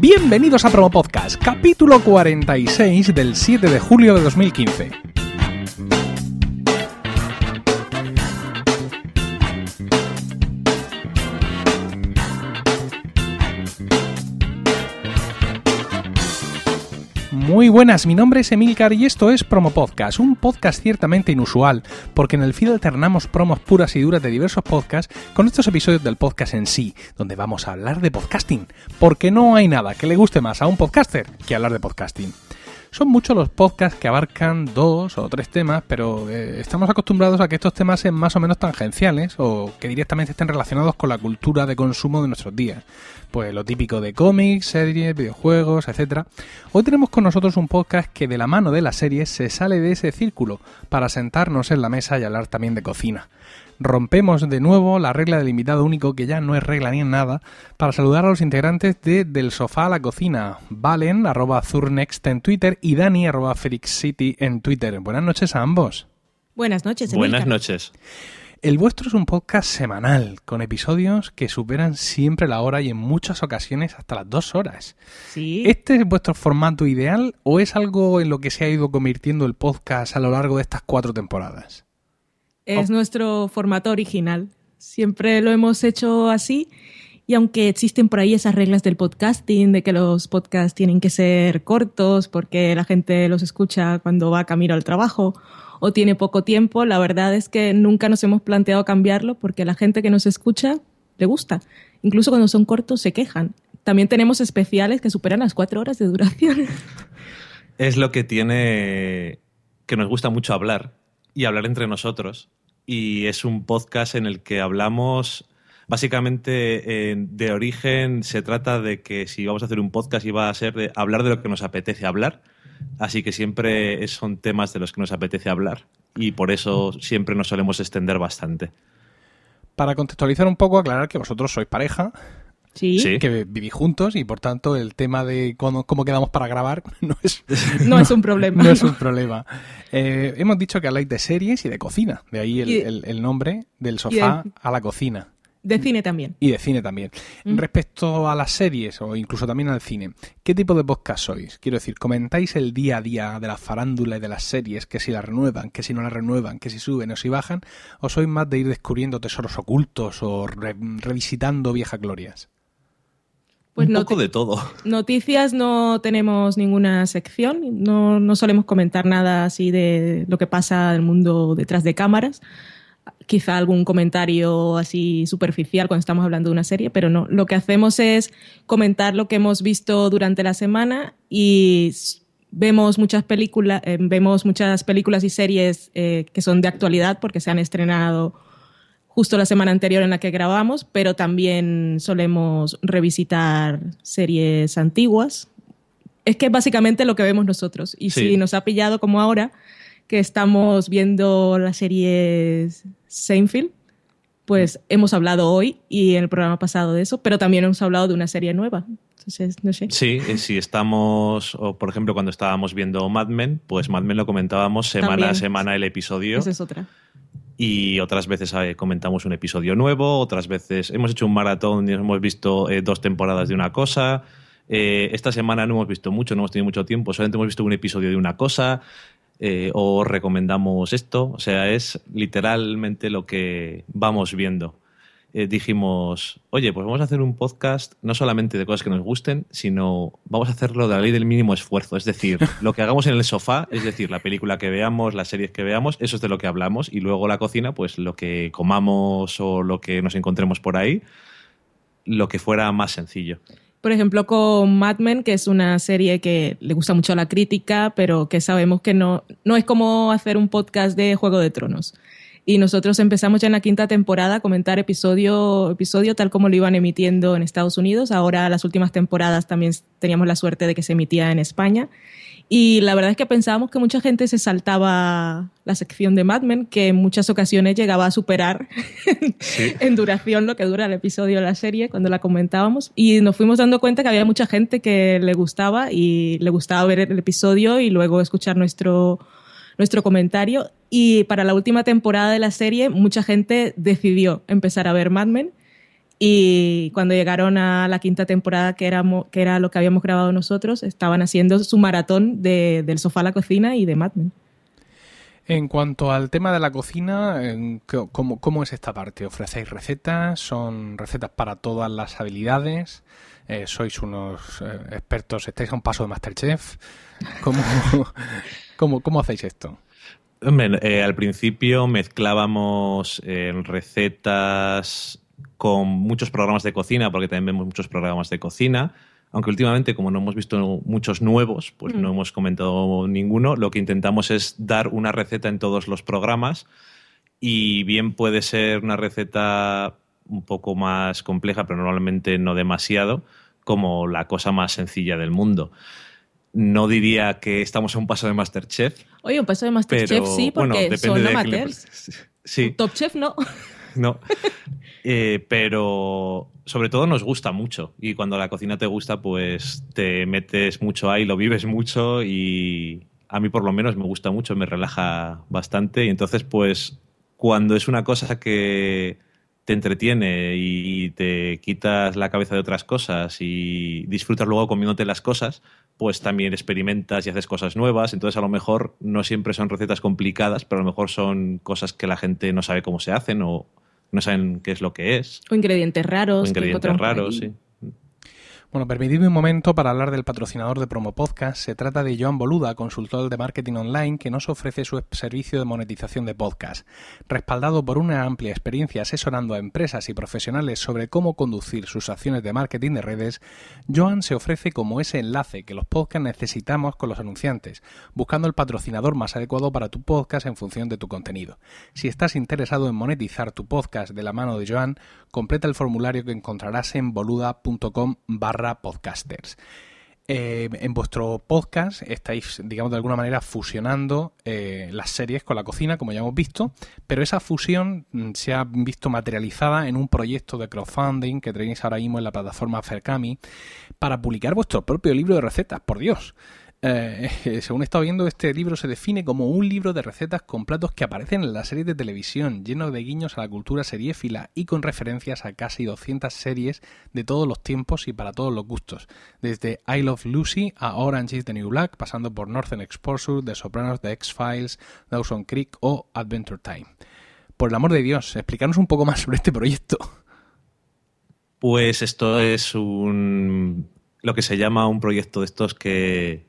Bienvenidos a Promo Podcast, capítulo 46 del 7 de julio de 2015. Muy buenas, mi nombre es Emilcar y esto es Promo Podcast, un podcast ciertamente inusual, porque en el feed alternamos promos puras y duras de diversos podcasts con estos episodios del podcast en sí, donde vamos a hablar de podcasting, porque no hay nada que le guste más a un podcaster que hablar de podcasting. Son muchos los podcasts que abarcan dos o tres temas, pero eh, estamos acostumbrados a que estos temas sean más o menos tangenciales o que directamente estén relacionados con la cultura de consumo de nuestros días pues lo típico de cómics, series, videojuegos, etc. Hoy tenemos con nosotros un podcast que de la mano de las series se sale de ese círculo para sentarnos en la mesa y hablar también de cocina. Rompemos de nuevo la regla del invitado único, que ya no es regla ni en nada, para saludar a los integrantes de Del Sofá a la Cocina, Valen, arroba Zurnext en Twitter, y Dani, arroba City en Twitter. Buenas noches a ambos. Buenas noches. Buenas noches. El vuestro es un podcast semanal, con episodios que superan siempre la hora y en muchas ocasiones hasta las dos horas. Sí. ¿Este es vuestro formato ideal o es algo en lo que se ha ido convirtiendo el podcast a lo largo de estas cuatro temporadas? Es nuestro formato original. Siempre lo hemos hecho así. Y aunque existen por ahí esas reglas del podcasting, de que los podcasts tienen que ser cortos porque la gente los escucha cuando va camino al trabajo, o tiene poco tiempo, la verdad es que nunca nos hemos planteado cambiarlo porque a la gente que nos escucha le gusta. Incluso cuando son cortos se quejan. También tenemos especiales que superan las cuatro horas de duración. Es lo que tiene que nos gusta mucho hablar y hablar entre nosotros. Y es un podcast en el que hablamos Básicamente, de origen se trata de que si vamos a hacer un podcast iba a ser de hablar de lo que nos apetece hablar Así que siempre son temas de los que nos apetece hablar y por eso siempre nos solemos extender bastante. Para contextualizar un poco, aclarar que vosotros sois pareja. Sí. Que vivís juntos y por tanto el tema de cómo, quedamos para grabar no es, no, es un problema. No es un problema. Eh, hemos dicho que habláis de series y de cocina, de ahí el, nombre del sofá a la cocina. De cine también. Y de cine también. Mm. Respecto a las series o incluso también al cine, ¿qué tipo de podcast sois? Quiero decir, ¿comentáis el día a día de la farándula y de las series, que si las renuevan, que si no las renuevan, que si suben o si bajan? ¿O sois más de ir descubriendo tesoros ocultos o revisitando viejas glorias? Pues Un poco de todo. Noticias no tenemos ninguna sección, no, no solemos comentar nada así de lo que pasa en el mundo detrás de cámaras quizá algún comentario así superficial cuando estamos hablando de una serie, pero no. Lo que hacemos es comentar lo que hemos visto durante la semana y vemos muchas películas, eh, vemos muchas películas y series eh, que son de actualidad porque se han estrenado justo la semana anterior en la que grabamos, pero también solemos revisitar series antiguas. Es que es básicamente lo que vemos nosotros. Y si nos ha pillado como ahora, que estamos viendo la serie Seinfeld, pues hemos hablado hoy y en el programa pasado de eso, pero también hemos hablado de una serie nueva. Entonces, no sé. Sí, eh, si estamos, o por ejemplo, cuando estábamos viendo Mad Men, pues Mad Men lo comentábamos semana a semana el episodio. Esa es otra. Y otras veces eh, comentamos un episodio nuevo, otras veces hemos hecho un maratón y hemos visto eh, dos temporadas de una cosa. esta semana no hemos visto mucho, no hemos tenido mucho tiempo, solamente hemos visto un episodio de una cosa. Eh, o recomendamos esto. O sea, es literalmente lo que vamos viendo. Eh, dijimos, oye, pues vamos a hacer un podcast no solamente de cosas que nos gusten, sino vamos a hacerlo de la ley del mínimo esfuerzo. Es decir, lo que hagamos en el sofá, es decir, la película que veamos, las series que veamos, eso es de lo que hablamos. Y luego la cocina, pues lo que comamos o lo que nos encontremos por ahí, lo que fuera más sencillo por ejemplo, con Mad Men, que es una serie que le gusta mucho a la crítica, pero que sabemos que no, no es como hacer un podcast de Juego de Tronos. Y nosotros empezamos ya en la quinta temporada a comentar episodio, episodio tal como lo iban emitiendo en Estados Unidos. Ahora las últimas temporadas también teníamos la suerte de que se emitía en España. Y la verdad es que pensábamos que mucha gente se saltaba la sección de Mad Men, que en muchas ocasiones llegaba a superar en duración lo que dura el episodio de la serie cuando la comentábamos. Y nos fuimos dando cuenta que había mucha gente que le gustaba y le gustaba ver el episodio y luego escuchar nuestro, nuestro comentario. Y para la última temporada de la serie, mucha gente decidió empezar a ver Mad Men Y cuando llegaron a la quinta temporada, que, éramos, que era lo que habíamos grabado nosotros, estaban haciendo su maratón de, del sofá a la cocina y de Mad Men. En cuanto al tema de la cocina, ¿cómo, ¿cómo, es esta parte? ¿Ofrecéis recetas? ¿Son recetas para todas las habilidades? Eh, ¿Sois unos eh, expertos? ¿Estáis a un paso de Masterchef? ¿Cómo, cómo, cómo hacéis esto? Eh, al principio mezclábamos recetas con muchos programas de cocina, porque también vemos muchos programas de cocina. Aunque últimamente, como no hemos visto muchos nuevos, pues no mm. hemos comentado ninguno. Lo que intentamos es dar una receta en todos los programas. Y bien puede ser una receta un poco más compleja, pero normalmente no demasiado, como la cosa más sencilla del mundo. No diría que estamos a un paso de Masterchef. Oye, un paso de Masterchef sí, porque son amateurs. Sí. Top Chef no. No. Eh, pero sobre todo nos gusta mucho. Y cuando la cocina te gusta, pues te metes mucho ahí, lo vives mucho y a mí por lo menos me gusta mucho, me relaja bastante. Y entonces, pues cuando es una cosa que te entretiene y te quitas la cabeza de otras cosas y disfrutas luego comiéndote las cosas, pues también experimentas y haces cosas nuevas. Entonces, a lo mejor no siempre son recetas complicadas, pero a lo mejor son cosas que la gente no sabe cómo se hacen o, no saben qué es lo que es. O ingredientes raros. O ingredientes raros, sí. Bueno, permitidme un momento para hablar del patrocinador de Promo Podcast. Se trata de Joan Boluda, consultor de marketing online, que nos ofrece su servicio de monetización de podcast. Respaldado por una amplia experiencia asesorando a empresas y profesionales sobre cómo conducir sus acciones de marketing de redes, Joan se ofrece como ese enlace que los podcasts necesitamos con los anunciantes, buscando el patrocinador más adecuado para tu podcast en función de tu contenido. Si estás interesado en monetizar tu podcast de la mano de Joan, completa el formulario que encontrarás en boluda.com podcasters. Eh, en vuestro podcast estáis, digamos, de alguna manera fusionando eh, las series con la cocina, como ya hemos visto, pero esa fusión mm, se ha visto materializada en un proyecto de crowdfunding que tenéis ahora mismo en la plataforma Fercami para publicar vuestro propio libro de recetas, por Dios. Eh, según he estado viendo, este libro se define como un libro de recetas con platos que aparecen en la serie de televisión, lleno de guiños a la cultura seriéfila y con referencias a casi 200 series de todos los tiempos y para todos los gustos, desde I Love Lucy a Orange is the New Black, pasando por Northern Exposure, The Sopranos, The X-Files, Dawson Creek o Adventure Time. Por el amor de Dios, explicarnos un poco más sobre este proyecto. Pues esto es un lo que se llama un proyecto de estos que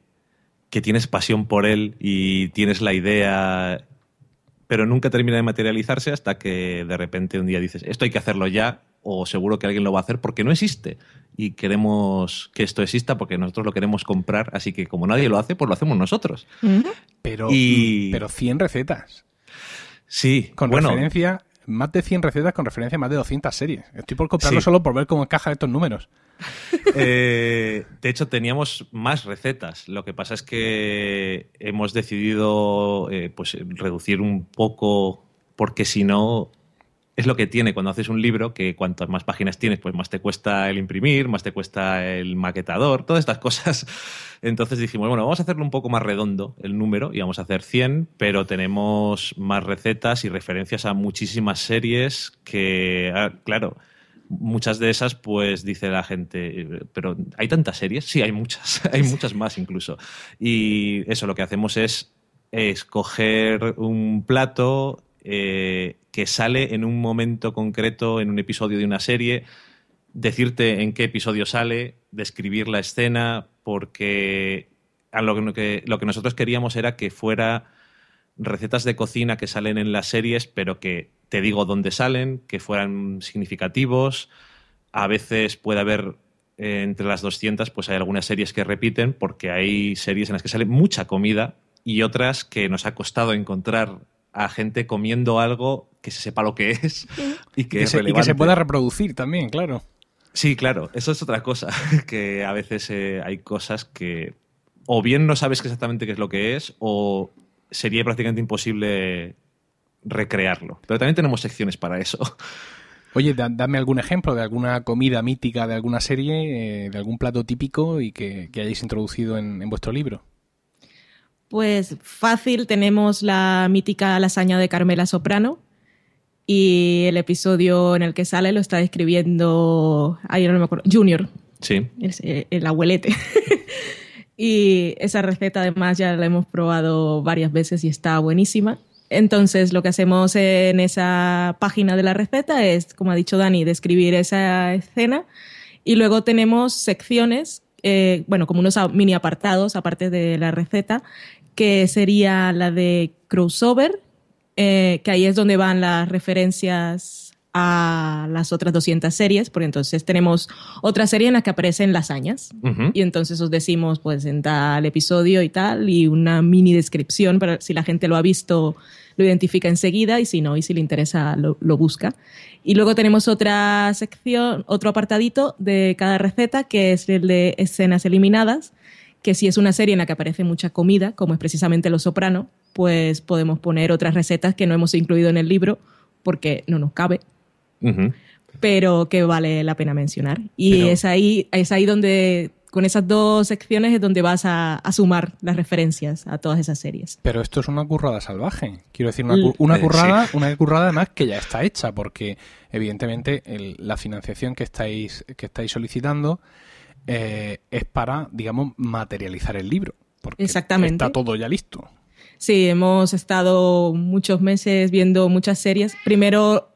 que tienes pasión por él y tienes la idea, pero nunca termina de materializarse hasta que de repente un día dices, esto hay que hacerlo ya o seguro que alguien lo va a hacer porque no existe y queremos que esto exista porque nosotros lo queremos comprar, así que como nadie lo hace, pues lo hacemos nosotros. Pero, pero 100 recetas. Sí, con referencia, más de 100 recetas con referencia a más de 200 series. Estoy por comprarlo solo por ver cómo encaja estos números. Eh, de hecho, teníamos más recetas. Lo que pasa es que hemos decidido eh, pues, reducir un poco, porque si no, es lo que tiene cuando haces un libro, que cuantas más páginas tienes, pues más te cuesta el imprimir, más te cuesta el maquetador, todas estas cosas. Entonces dijimos, bueno, vamos a hacerlo un poco más redondo el número y vamos a hacer 100, pero tenemos más recetas y referencias a muchísimas series que, ah, claro, muchas de esas, pues dice la gente, pero ¿hay tantas series? Sí, hay muchas, hay muchas más incluso. Y eso, lo que hacemos es escoger un plato eh, que sale en un momento concreto, en un episodio de una serie, decirte en qué episodio sale, describir la escena, porque lo que, nosotros queríamos era que fuera recetas de cocina que salen en las series, pero que te digo dónde salen, que fueran significativos. A veces puede haber eh, entre las 200, pues hay algunas series que repiten, porque hay series en las que sale mucha comida y otras que nos ha costado encontrar a gente comiendo algo que se sepa lo que es y que, se, y que se pueda reproducir también, claro. Sí, claro, eso es otra cosa, que a veces eh, hay cosas que o bien no sabes exactamente qué es lo que es o sería prácticamente imposible recrearlo. Pero también tenemos secciones para eso. Oye, dame algún ejemplo de alguna comida mítica de alguna serie, eh, de algún plato típico y que, hayáis introducido en, vuestro libro. Pues fácil, tenemos la mítica lasaña de Carmela Soprano y el episodio en el que sale lo está escribiendo, ay, no me acuerdo, Junior. Sí. El, el abuelete. y esa receta además ya la hemos probado varias veces y está buenísima. Entonces, lo que hacemos en esa página de la receta es, como ha dicho Dani, describir esa escena y luego tenemos secciones, eh, bueno, como unos mini apartados aparte de la receta, que sería la de crossover, eh, que ahí es donde van las referencias a las otras 200 series, porque entonces tenemos otra serie en la que aparecen lasañas y entonces os decimos pues en tal episodio y tal y una mini descripción para si la gente lo ha visto lo identifica enseguida y si no y si le interesa lo, lo busca. Y luego tenemos otra sección, otro apartadito de cada receta que es el de escenas eliminadas, que si es una serie en la que aparece mucha comida, como es precisamente Los Soprano, pues podemos poner otras recetas que no hemos incluido en el libro porque no nos cabe pero que vale la pena mencionar. Y es, ahí, es ahí donde, con esas dos secciones, es donde vas a, sumar las referencias a todas esas series. Pero esto es una currada salvaje. Quiero decir, una, una eh, currada, una currada además que ya está hecha, porque evidentemente la financiación que estáis, que estáis solicitando eh, es para, digamos, materializar el libro. Porque Exactamente. Está todo ya listo. Sí, hemos estado muchos meses viendo muchas series. Primero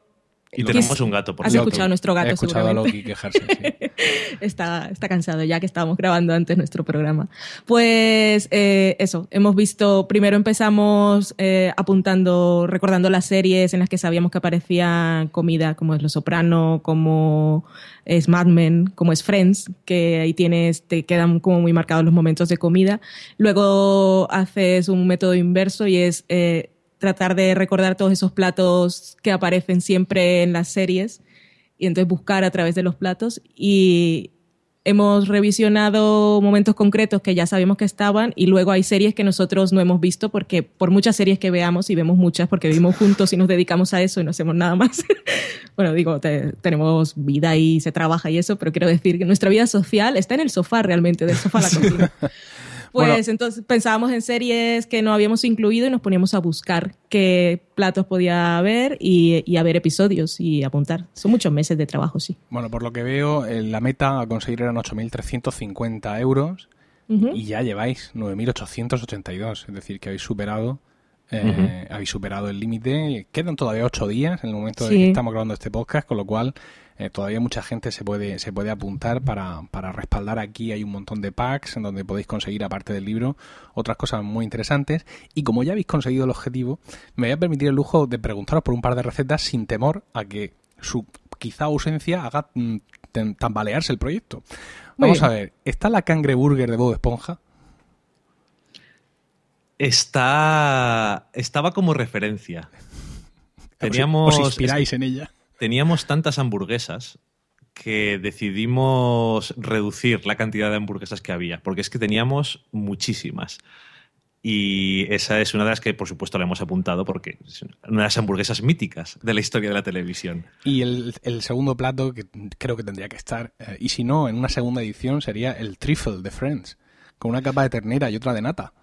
y tenemos un gato, por Has escuchado a nuestro gato, He escuchado a Loki quejarse, sí. está, está cansado ya que estábamos grabando antes nuestro programa. Pues eh, eso, hemos visto, primero empezamos eh, apuntando, recordando las series en las que sabíamos que aparecía comida, como es Los Soprano, como es Mad Men, como es Friends, que ahí tienes, te quedan como muy marcados los momentos de comida. Luego haces un método inverso y es... Eh, tratar de recordar todos esos platos que aparecen siempre en las series y entonces buscar a través de los platos y hemos revisionado momentos concretos que ya sabíamos que estaban y luego hay series que nosotros no hemos visto porque por muchas series que veamos y vemos muchas porque vivimos juntos y nos dedicamos a eso y no hacemos nada más. bueno, digo, tenemos vida y se trabaja y eso, pero quiero decir que nuestra vida social está en el sofá realmente, del sofá a la cocina. Pues entonces pensábamos en series que no habíamos incluido y nos poníamos a buscar qué platos podía haber y, a ver episodios y apuntar. Son muchos meses de trabajo, sí. Bueno, por lo que veo, eh, la meta a conseguir eran 8.350 euros y ya lleváis 9.882, es decir, que habéis superado eh, habéis superado el límite. Quedan todavía ocho días en el momento de que estamos grabando este podcast, con lo cual eh, todavía mucha gente se puede, se puede apuntar para, para respaldar aquí. Hay un montón de packs en donde podéis conseguir, aparte del libro, otras cosas muy interesantes. Y como ya habéis conseguido el objetivo, me voy a permitir el lujo de preguntaros por un par de recetas sin temor a que su quizá ausencia haga mm, tambalearse el proyecto. Vamos a ver, ¿está la cangreburger de Bob Esponja? Está. Estaba como referencia. Teníamos. ¿Os inspiráis en ella? Teníamos tantas hamburguesas que decidimos reducir la cantidad de hamburguesas que había, porque es que teníamos muchísimas. Y esa es una de las que, por supuesto, le hemos apuntado porque es una de las hamburguesas míticas de la historia de la televisión. Y el, segundo plato que creo que tendría que estar, eh, y si no, en una segunda edición, sería el trifle de Friends, con una capa de ternera y otra de nata.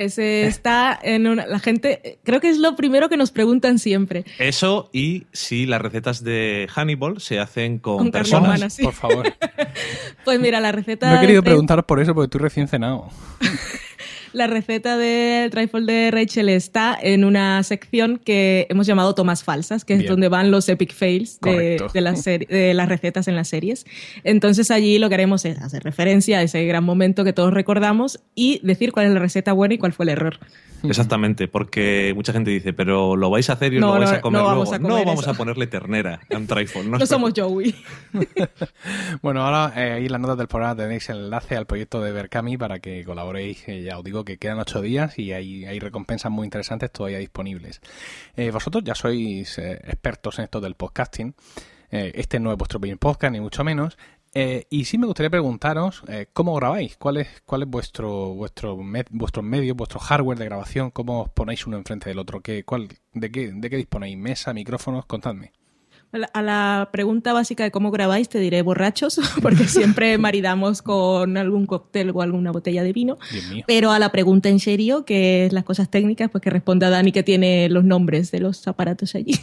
Ese está en una, la gente, creo que es lo primero que nos preguntan siempre. Eso y si las recetas de Hannibal se hacen con, personas, por favor. pues mira, la receta... No he querido preguntaros por eso porque estoy recién cenado. La receta del trifle de Rachel está en una sección que hemos llamado tomas falsas, que es donde van los epic fails de, de, las recetas en las series. Entonces allí lo que haremos es hacer referencia a ese gran momento que todos recordamos y decir cuál es la receta buena y cuál fue el error. Exactamente, porque mucha gente dice, pero ¿lo vais a hacer y no, lo vais a comer no luego? no vamos a ponerle ternera a un trifle. No, somos Joey. bueno, ahora eh, ahí en las notas del programa tenéis el enlace al proyecto de Berkami para que colaboréis. ya os digo que quedan ocho días y hay, hay recompensas muy interesantes todavía disponibles. Eh, vosotros ya sois eh, expertos en esto del podcasting. este no es vuestro primer podcast, ni mucho menos. Eh, y sí me gustaría preguntaros eh, cómo grabáis, cuál es, cuál es vuestro, vuestro, vuestro medio, vuestro hardware de grabación, cómo os ponéis uno enfrente del otro, ¿Qué, cuál, de, qué, ¿de qué disponéis? ¿Mesa, micrófonos? Contadme. A la, pregunta básica de cómo grabáis te diré borrachos, porque siempre maridamos con algún cóctel o alguna botella de vino. Pero a la pregunta en serio, que es las cosas técnicas, pues que responda Dani que tiene los nombres de los aparatos allí.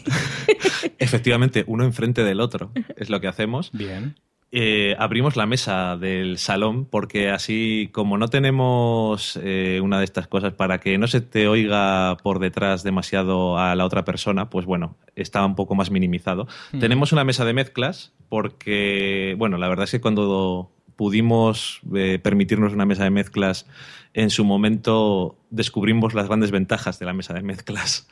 Efectivamente, uno enfrente del otro es lo que hacemos. Bien. Eh, abrimos la mesa del salón porque así como no tenemos eh, una de estas cosas para que no se te oiga por detrás demasiado a la otra persona, pues bueno, está un poco más minimizado. Mm. Tenemos una mesa de mezclas porque, bueno, la verdad es que cuando pudimos eh, permitirnos una mesa de mezclas, en su momento descubrimos las grandes ventajas de la mesa de mezclas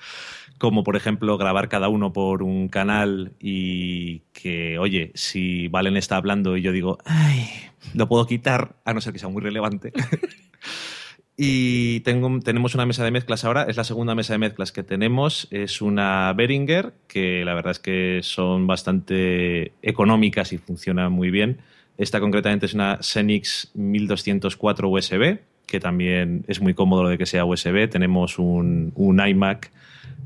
como por ejemplo grabar cada uno por un canal y que, oye, si Valen está hablando y yo digo, ay, lo puedo quitar, a no ser que sea muy relevante. y tengo, tenemos una mesa de mezclas ahora, es la segunda mesa de mezclas que tenemos, es una Behringer, que la verdad es que son bastante económicas y funcionan muy bien. Esta concretamente es una Xenix 1204 USB, que también es muy cómodo lo de que sea USB. Tenemos un, un iMac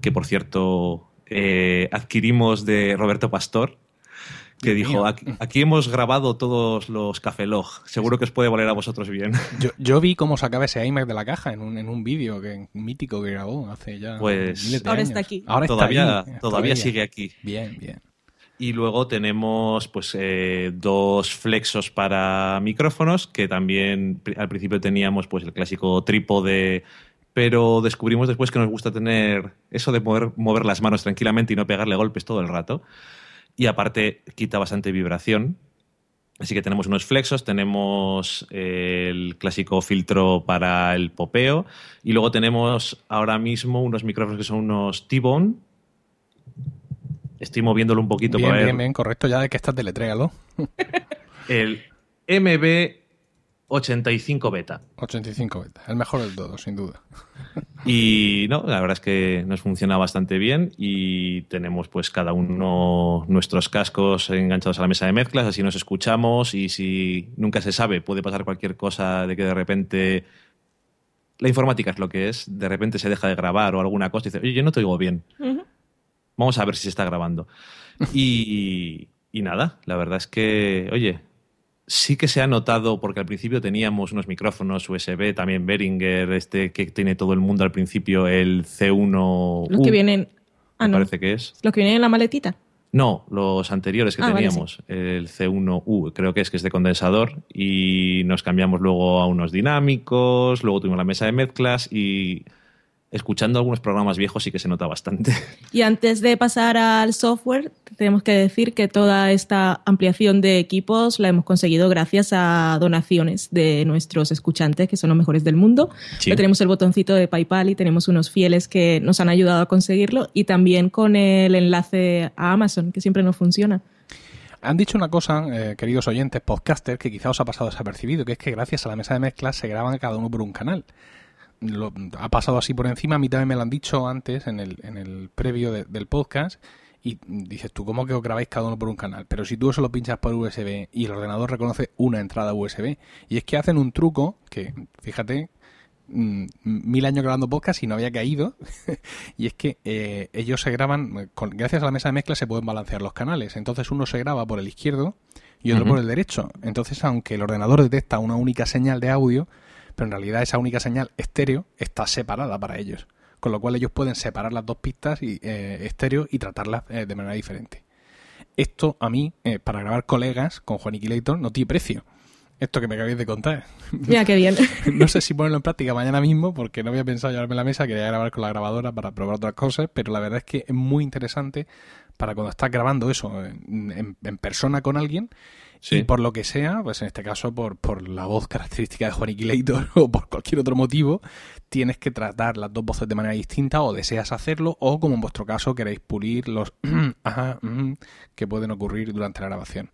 que por cierto eh, adquirimos de Roberto Pastor, que Dios dijo, aquí, aquí hemos grabado todos los Café Log, seguro que os puede valer a vosotros bien. Yo, yo vi cómo sacaba ese iMac de la caja en un, en un vídeo que, mítico que grabó hace ya Pues- miles de Ahora años. está aquí. Ahora está todavía, ahí, todavía sigue aquí. Bien, bien. Y luego tenemos pues eh, dos flexos para micrófonos, que también al principio teníamos pues el clásico trípode, pero descubrimos después que nos gusta tener eso de poder mover las manos tranquilamente y no pegarle golpes todo el rato. Y aparte quita bastante vibración. Así que tenemos unos flexos, tenemos eh, el clásico filtro para el popeo y luego tenemos ahora mismo unos micrófonos que son unos T-Bone. Estoy moviéndolo un poquito Bien, para ver bien, bien, correcto. Ya de que estás deletrégalo. el MB85 Beta. 85 beta. El mejor del todo, sin duda. Y no, la verdad es que nos funciona bastante bien y tenemos pues cada uno nuestros cascos enganchados a la mesa de mezclas, así nos escuchamos y si nunca se sabe, puede pasar cualquier cosa de que de repente la informática es lo que es, de repente se deja de grabar o alguna cosa y dice, oye, yo no te oigo bien. Vamos a ver si se está grabando. Y, y nada, la verdad es que, oye, sí que se ha notado, porque al principio teníamos unos micrófonos USB, también Behringer, este que tiene todo el mundo al principio, el C1. Los que vienen. Ah, me no. parece que es. Los que vienen en la maletita. No, los anteriores que Ah, vale, teníamos, el C1U, creo que es que es de condensador, y nos cambiamos luego a unos dinámicos, luego tuvimos la mesa de mezclas y escuchando algunos programas viejos sí que se nota bastante. Y antes de pasar al software, tenemos que decir que toda esta ampliación de equipos la hemos conseguido gracias a donaciones de nuestros escuchantes, que son los mejores del mundo. Sí. Tenemos el botoncito de PayPal y tenemos unos fieles que nos han ayudado a conseguirlo y también con el enlace a Amazon, que siempre nos funciona. Han dicho una cosa, eh, queridos oyentes, podcasters, que quizá os ha pasado desapercibido, que es que gracias a la mesa de mezclas se graban cada uno por un canal. Lo- ha pasado así por encima, a mí también me lo han dicho antes en el, en el previo de- del podcast. Y dices tú, ¿cómo que os grabáis cada uno por un canal? Pero si tú eso lo pinchas por USB y el ordenador reconoce una entrada USB, y es que hacen un truco que, fíjate, mm, mil años grabando podcast y no había caído, y es que eh, ellos se graban, con, gracias a la mesa de mezcla se pueden balancear los canales. Entonces uno se graba por el izquierdo y otro por el derecho. Entonces, aunque el ordenador detecta una única señal de audio, pero en realidad esa única señal estéreo está separada para ellos. Con lo cual ellos pueden separar las dos pistas y, eh, estéreo y tratarlas eh, de manera diferente. Esto a mí, eh, para grabar colegas con Juaniquilator, no tiene precio. Esto que me acabéis de contar. Mira qué bien. No sé si ponerlo en práctica mañana mismo, porque no había pensado llevarme la mesa, quería grabar con la grabadora para probar otras cosas, pero la verdad es que es muy interesante para cuando estás grabando eso en, en- en persona con alguien Y por lo que sea, pues en este caso por, por la voz característica de Juaniquilator o por cualquier otro motivo, tienes que tratar las dos voces de manera distinta o deseas hacerlo o como en vuestro caso queréis pulir los que pueden ocurrir durante la grabación.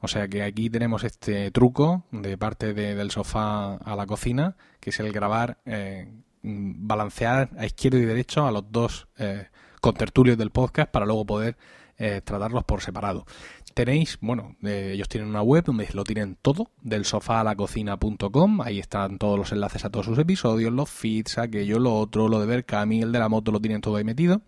O sea que aquí tenemos este truco de parte de- del sofá a la cocina, que es el grabar, eh, balancear a izquierda y derecho a los dos eh, contertulios del podcast para luego poder eh, tratarlos por separado. Tenéis, bueno, eh, ellos tienen una web donde lo tienen todo, del sofá a la cocina.com, ahí están todos los enlaces a todos sus episodios, los feeds, aquello, lo otro, lo de Berkami, el de la moto, lo tienen todo ahí metido.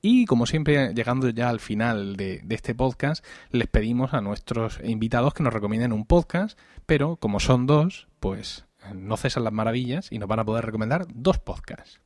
Y como siempre, llegando ya al final de, de, este podcast, les pedimos a nuestros invitados que nos recomienden un podcast, pero como son dos, pues no cesan las maravillas y nos van a poder recomendar dos podcasts.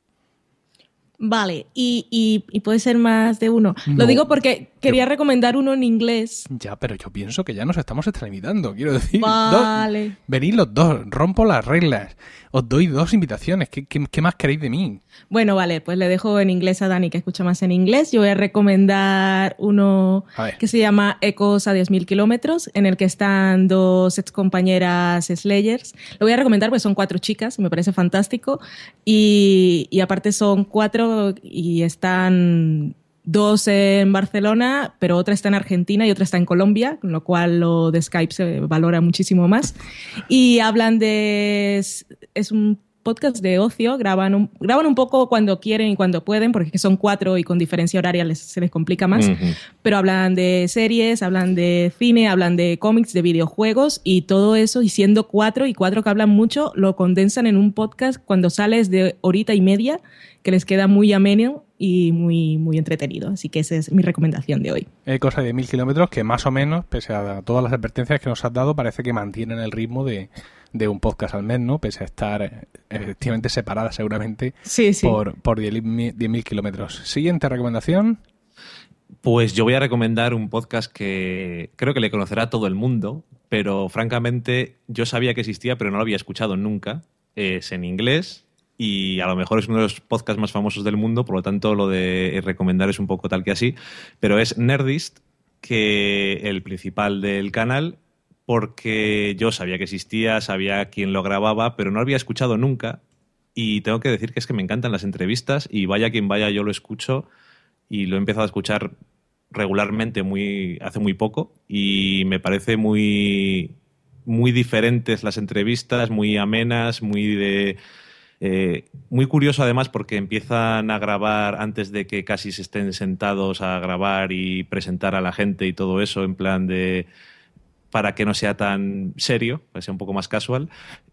Vale, y, y, y, puede ser más de uno. No, Lo digo porque quería yo- recomendar uno en inglés. Ya, pero yo pienso que ya nos estamos extralimitando, quiero decir. Vale. dos- venid los dos, rompo las reglas. Os doy dos invitaciones. ¿Qué, qué, qué más queréis de mí? Bueno, vale, pues le dejo en inglés a Dani, que escucha más en inglés. Yo voy a recomendar uno A que se llama Ecos a 10.000 kilómetros, en el que están dos ex compañeras Slayers. Lo voy a recomendar porque son cuatro chicas, me parece fantástico. Y, y aparte son cuatro y están dos en Barcelona, pero otra está en Argentina y otra está en Colombia, con lo cual lo de Skype se valora muchísimo más. Y hablan de... Es, un podcast de ocio, graban un, graban un poco cuando quieren y cuando pueden, porque son cuatro y con diferencia horaria les- se les complica más, pero hablan de series, hablan de cine, hablan de cómics, de videojuegos y todo eso, y siendo cuatro y cuatro que hablan mucho, lo condensan en un podcast cuando sales de horita y media, que les queda muy ameno y muy, muy entretenido. Así que esa es mi recomendación de hoy. Hay cosas de mil kilómetros que más o menos, pese a todas las advertencias que nos has dado, parece que mantienen el ritmo de, de un podcast al mes, ¿no? Pese a estar eh, efectivamente separadas seguramente Sí, sí. por, por 10.000 10.000 kilómetros. Siguiente recomendación. Pues yo voy a recomendar un podcast que creo que le conocerá todo el mundo, pero francamente yo sabía que existía, pero no lo había escuchado nunca. Es en inglés y a lo mejor es uno de los podcasts más famosos del mundo, por lo tanto lo de recomendar es un poco tal que así, pero es Nerdist, que el principal del canal, porque yo sabía que existía, sabía quién lo grababa, pero no había escuchado nunca. Y tengo que decir que es que me encantan las entrevistas y vaya quien vaya, yo lo escucho y lo he empezado a escuchar regularmente muy, hace muy poco y me parece muy, muy diferentes las entrevistas, muy amenas, muy de... eh, muy curioso además porque empiezan a grabar antes de que casi se estén sentados a grabar y presentar a la gente y todo eso en plan de para que no sea tan serio, para que sea un poco más casual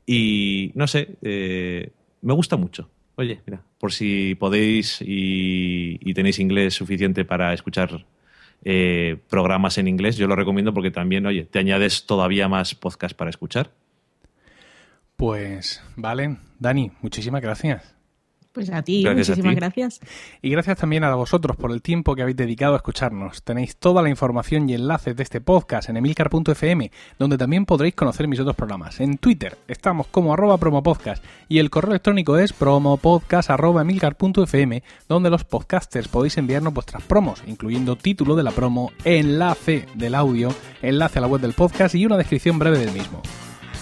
y no sé, eh, me gusta mucho. Oye, mira, por si podéis y, y tenéis inglés suficiente para escuchar eh, programas en inglés, yo lo recomiendo porque también, oye, te añades todavía más podcast para escuchar. Pues, vale. Dani, muchísimas gracias. Pues a ti, Gracias a muchísimas ti. gracias. Y gracias también a vosotros por el tiempo que habéis dedicado a escucharnos. Tenéis toda la información y enlaces de este podcast en emilcar.fm, donde también podréis conocer mis otros programas. En Twitter estamos como arroba promopodcast y el correo electrónico es promopodcast arroba emilcar.fm, donde los podcasters podéis enviarnos vuestras promos, incluyendo título de la promo, enlace del audio, enlace a la web del podcast y una descripción breve del mismo.